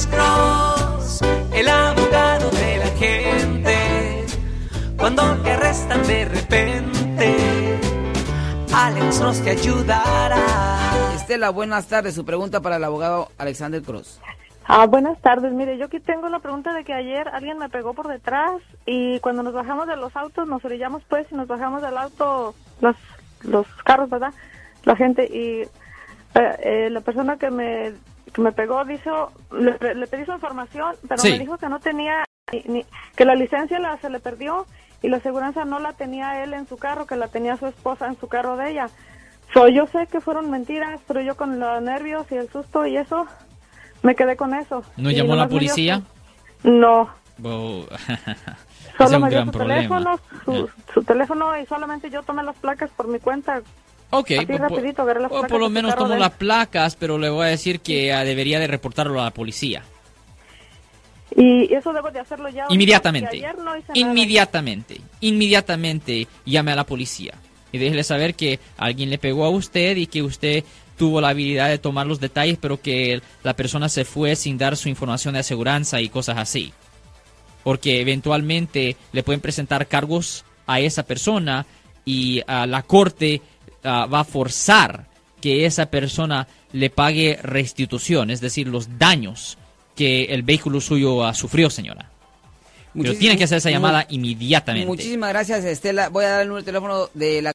Alex Cross, el abogado de la gente. Cuando te arrestan de repente, Alex Cross te ayudará. Estela, buenas tardes. Su pregunta para el abogado Alexander Cross. Ah, buenas tardes. Mire, yo aquí tengo la pregunta de que ayer alguien me pegó por detrás y cuando nos bajamos de los autos, nos orillamos pues y nos bajamos del auto, los, los carros, ¿verdad? La gente y eh, eh, la persona que me, me pegó dijo, le, le pedí su información, pero Sí. me dijo que no tenía, ni- ni- que la licencia la, se le perdió y la aseguranza no la tenía él en su carro, que la tenía su esposa en su carro de ella. So, yo sé que fueron mentiras, pero yo con los nervios y el susto y eso, me quedé con eso. ¿No llamó la policía? No, solo es un me dio gran su problema. teléfono, su, su teléfono y solamente yo tomé las placas por mi cuenta. Ok, Así pues, por- rapidito, agarré las o placas por lo menos él. las placas, pero le voy a decir que debería de reportarlo a la policía. Y eso debo de hacerlo ya. Inmediatamente. ayer no hice nada. Inmediatamente. Inmediatamente llame a la policía. Y déjele saber que alguien le pegó a usted y que usted tuvo la habilidad de tomar los detalles, pero que la persona se fue sin dar su información de aseguranza y cosas así. Porque eventualmente le pueden presentar cargos a esa persona y ah, la corte ah, va a forzar que esa persona le pague restitución, es decir, los daños que el vehículo suyo ah, sufrió, señora. Pero tiene que hacer esa llamada inmediatamente. Muchísimas gracias, Estela. Voy a dar el número de teléfono de la